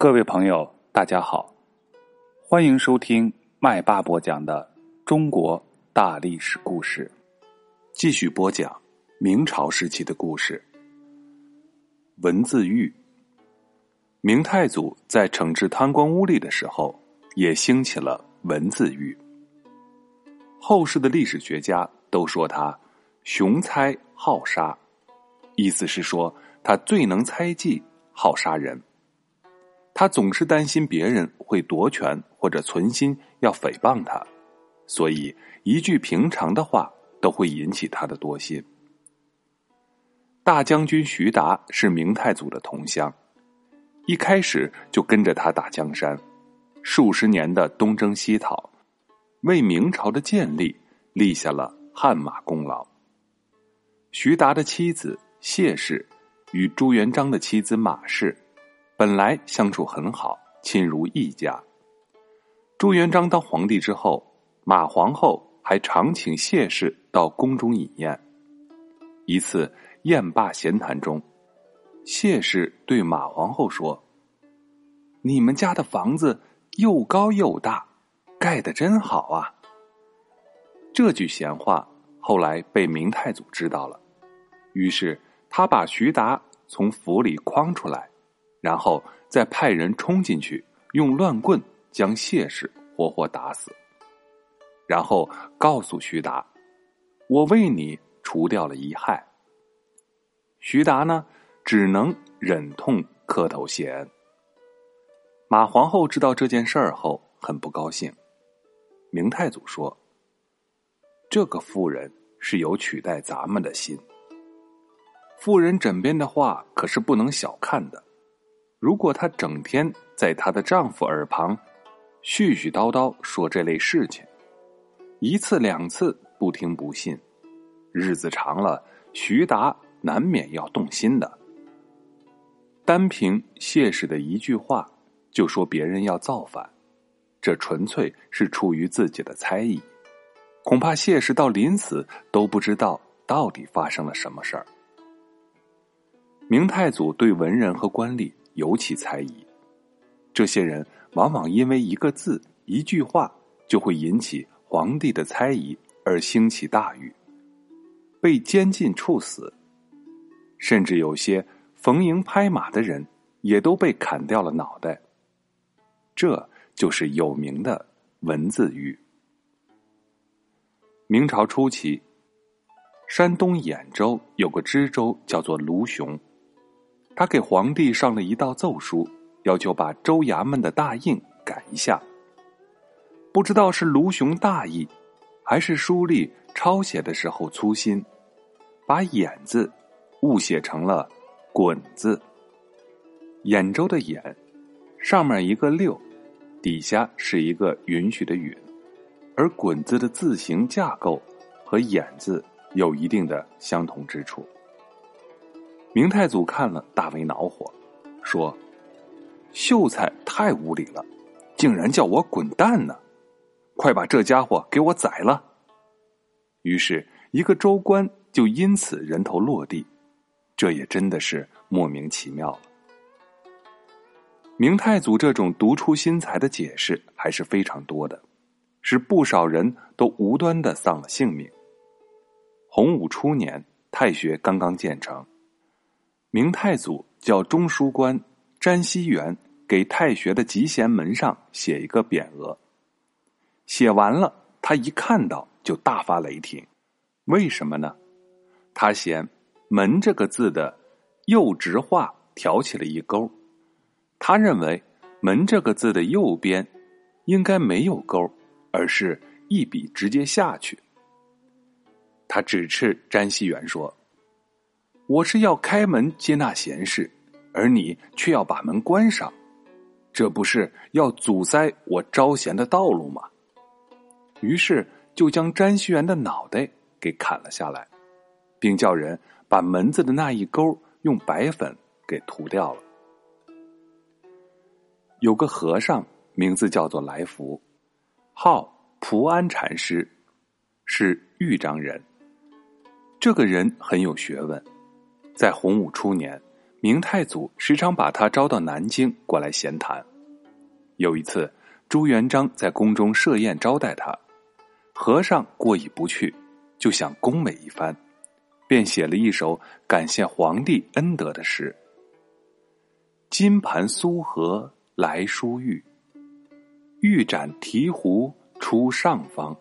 各位朋友，大家好，欢迎收听麦霸播讲的中国大历史故事。继续播讲明朝时期的故事。文字狱，明太祖在惩治贪官污吏的时候，也兴起了文字狱。后世的历史学家都说他雄猜好杀，意思是说他最能猜忌，好杀人。他总是担心别人会夺权或者存心要诽谤他，所以一句平常的话都会引起他的多心。大将军徐达是明太祖的同乡，一开始就跟着他打江山，数十年的东征西讨，为明朝的建立立下了汗马功劳。徐达的妻子谢氏与朱元璋的妻子马氏。本来相处很好，亲如一家。朱元璋当皇帝之后，马皇后还常请谢氏到宫中饮宴。一次宴罢闲谈中，谢氏对马皇后说：“你们家的房子又高又大，盖的真好啊。”这句闲话后来被明太祖知道了，于是他把徐达从府里诓出来。然后再派人冲进去，用乱棍将谢氏活活打死。然后告诉徐达：“我为你除掉了一害。”徐达呢，只能忍痛磕头谢恩。马皇后知道这件事儿后，很不高兴。明太祖说：“这个妇人是有取代咱们的心。妇人枕边的话可是不能小看的。”如果她整天在她的丈夫耳旁絮絮叨叨说这类事情，一次两次不听不信，日子长了，徐达难免要动心的。单凭谢氏的一句话就说别人要造反，这纯粹是出于自己的猜疑，恐怕谢氏到临死都不知道到底发生了什么事儿。明太祖对文人和官吏。尤其猜疑，这些人往往因为一个字、一句话，就会引起皇帝的猜疑而兴起大狱，被监禁处死。甚至有些逢迎拍马的人，也都被砍掉了脑袋。这就是有名的文字狱。明朝初期，山东兖州有个知州叫做卢雄。他给皇帝上了一道奏书，要求把州衙门的大印改一下。不知道是卢雄大意，还是书吏抄写的时候粗心，把“兖”字误写成了“滚”字。兖州的“兖”，上面一个六，底下是一个允许的“允”，而“滚”字的字形架构和“兖”字有一定的相同之处。明太祖看了大为恼火，说：“秀才太无礼了，竟然叫我滚蛋呢！快把这家伙给我宰了！”于是，一个州官就因此人头落地。这也真的是莫名其妙了。明太祖这种独出心裁的解释还是非常多的，使不少人都无端的丧了性命。洪武初年，太学刚刚建成。明太祖叫中书官詹希元给太学的集贤门上写一个匾额，写完了，他一看到就大发雷霆。为什么呢？他嫌“门”这个字的右直画挑起了一勾，他认为“门”这个字的右边应该没有勾，而是一笔直接下去。他指斥詹希元说。我是要开门接纳贤士，而你却要把门关上，这不是要阻塞我招贤的道路吗？于是就将詹熙元的脑袋给砍了下来，并叫人把门子的那一勾用白粉给涂掉了。有个和尚名字叫做来福，号蒲安禅师，是豫章人。这个人很有学问。在洪武初年，明太祖时常把他招到南京过来闲谈。有一次，朱元璋在宫中设宴招待他，和尚过意不去，就想恭维一番，便写了一首感谢皇帝恩德的诗：“金盘苏和来书玉，玉盏提壶出上方。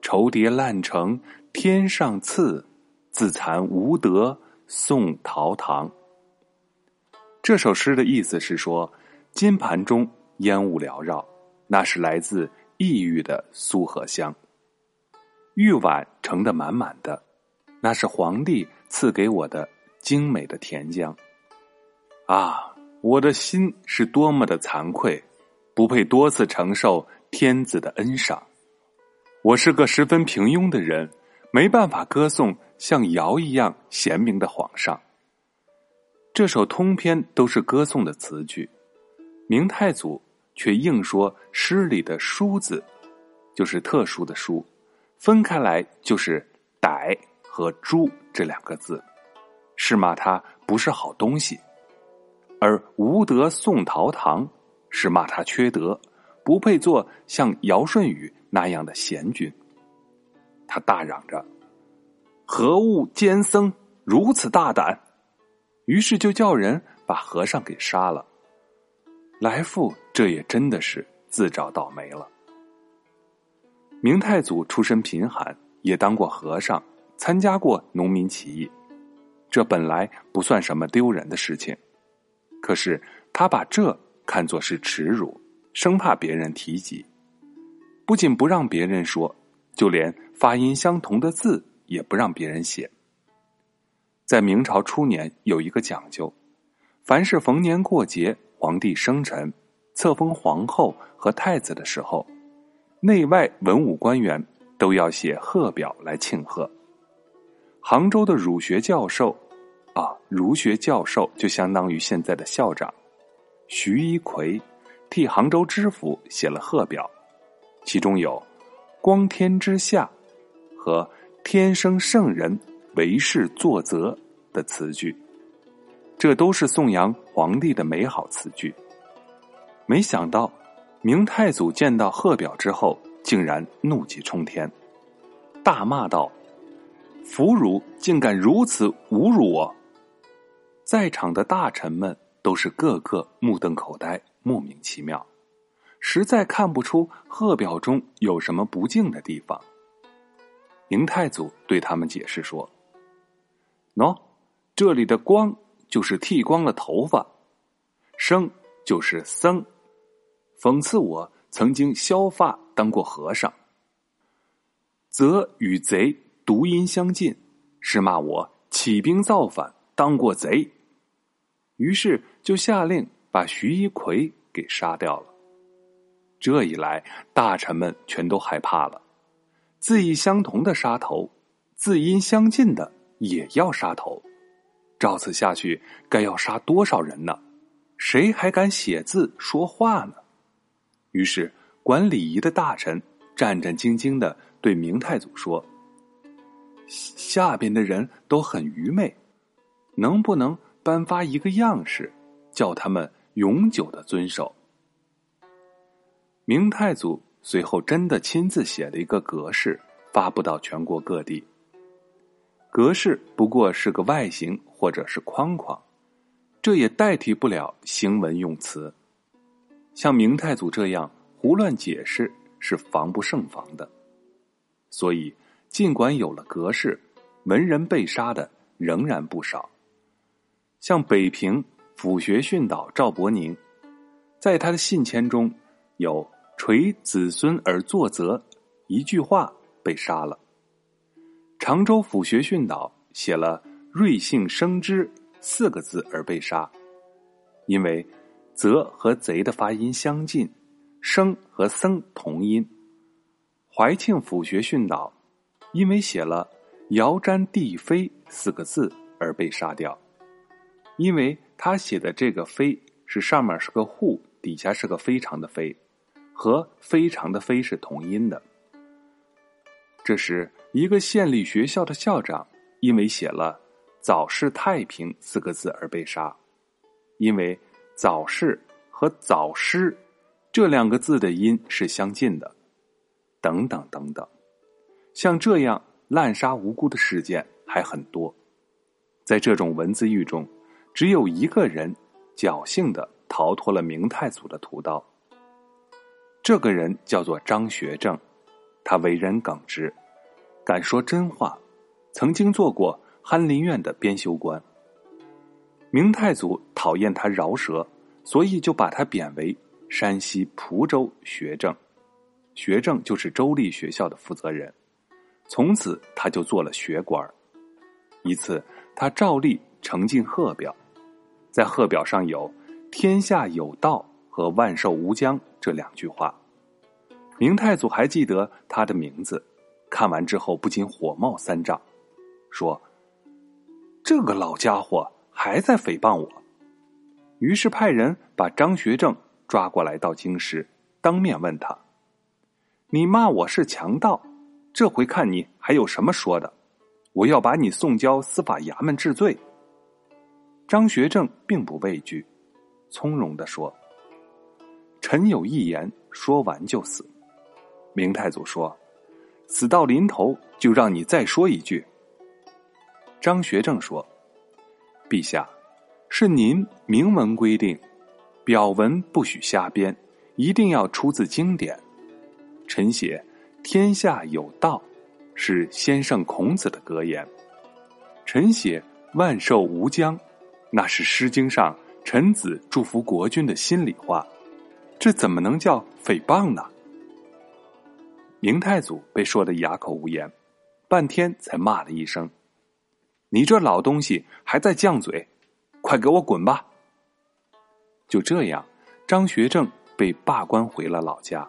愁蝶烂成天上赐，自惭无德。”送陶唐。这首诗的意思是说，金盘中烟雾缭绕，那是来自异域的苏合香；玉碗盛得满满的，那是皇帝赐给我的精美的甜浆。啊，我的心是多么的惭愧，不配多次承受天子的恩赏。我是个十分平庸的人。没办法歌颂像尧一样贤明的皇上。这首通篇都是歌颂的词句，明太祖却硬说诗里的“殊”字，就是特殊的“殊”，分开来就是“歹”和“猪”这两个字，是骂他不是好东西；而“无德宋陶唐”是骂他缺德，不配做像尧舜禹那样的贤君。他大嚷着：“何物奸僧如此大胆？”于是就叫人把和尚给杀了。来父这也真的是自找倒霉了。明太祖出身贫寒，也当过和尚，参加过农民起义，这本来不算什么丢人的事情。可是他把这看作是耻辱，生怕别人提及，不仅不让别人说。就连发音相同的字也不让别人写。在明朝初年有一个讲究，凡是逢年过节、皇帝生辰、册封皇后和太子的时候，内外文武官员都要写贺表来庆贺。杭州的儒学教授，啊，儒学教授就相当于现在的校长，徐一奎，替杭州知府写了贺表，其中有。光天之下，和天生圣人为世作则的词句，这都是颂扬皇帝的美好词句。没想到明太祖见到贺表之后，竟然怒气冲天，大骂道：“俘虏竟敢如此侮辱我！”在场的大臣们都是个个目瞪口呆，莫名其妙。实在看不出贺表中有什么不敬的地方。明太祖对他们解释说：“喏，这里的‘光’就是剃光了头发，‘生’就是僧，讽刺我曾经削发当过和尚。则与贼读音相近，是骂我起兵造反当过贼。于是就下令把徐一奎给杀掉了。”这一来，大臣们全都害怕了。字义相同的杀头，字音相近的也要杀头。照此下去，该要杀多少人呢？谁还敢写字说话呢？于是，管礼仪的大臣战战兢兢的对明太祖说：“下边的人都很愚昧，能不能颁发一个样式，叫他们永久的遵守？”明太祖随后真的亲自写了一个格式，发布到全国各地。格式不过是个外形或者是框框，这也代替不了行文用词。像明太祖这样胡乱解释是防不胜防的。所以，尽管有了格式，文人被杀的仍然不少。像北平府学训导赵伯宁，在他的信签中有。垂子孙而作则，一句话被杀了。常州府学训导写了“瑞幸生之”四个字而被杀，因为“则”和“贼”的发音相近，“生”和“僧”同音。怀庆府学训导因为写了“遥瞻帝妃”四个字而被杀掉，因为他写的这个“妃”是上面是个“户”，底下是个“非常”的“非”。和非常的“非”是同音的。这时，一个县立学校的校长因为写了早世太平”四个字而被杀，因为“早逝”和“早失”这两个字的音是相近的，等等等等，像这样滥杀无辜的事件还很多。在这种文字狱中，只有一个人侥幸的逃脱了明太祖的屠刀。这个人叫做张学正，他为人耿直，敢说真话，曾经做过翰林院的编修官。明太祖讨厌他饶舌，所以就把他贬为山西蒲州学政，学政就是州立学校的负责人。从此他就做了学官。一次，他照例呈进贺表，在贺表上有“天下有道”和“万寿无疆”。这两句话，明太祖还记得他的名字，看完之后不禁火冒三丈，说：“这个老家伙还在诽谤我。”于是派人把张学正抓过来到京师，当面问他：“你骂我是强盗，这回看你还有什么说的？我要把你送交司法衙门治罪。”张学正并不畏惧，从容的说。臣有一言，说完就死。明太祖说：“死到临头，就让你再说一句。”张学正说：“陛下，是您明文规定，表文不许瞎编，一定要出自经典。臣写‘天下有道’，是先圣孔子的格言；臣写‘万寿无疆’，那是《诗经》上臣子祝福国君的心里话。”这怎么能叫诽谤呢？明太祖被说的哑口无言，半天才骂了一声：“你这老东西还在犟嘴，快给我滚吧！”就这样，张学正被罢官回了老家。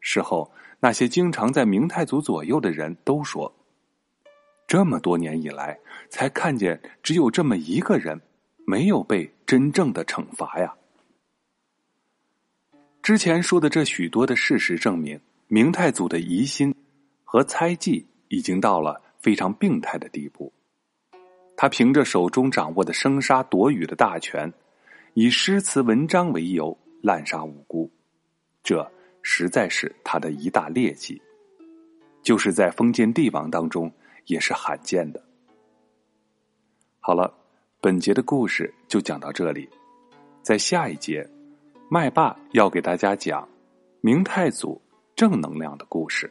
事后，那些经常在明太祖左右的人都说：“这么多年以来，才看见只有这么一个人，没有被真正的惩罚呀。”之前说的这许多的事实证明，明太祖的疑心和猜忌已经到了非常病态的地步。他凭着手中掌握的生杀夺予的大权，以诗词文章为由滥杀无辜，这实在是他的一大劣迹，就是在封建帝王当中也是罕见的。好了，本节的故事就讲到这里，在下一节。麦霸要给大家讲明太祖正能量的故事。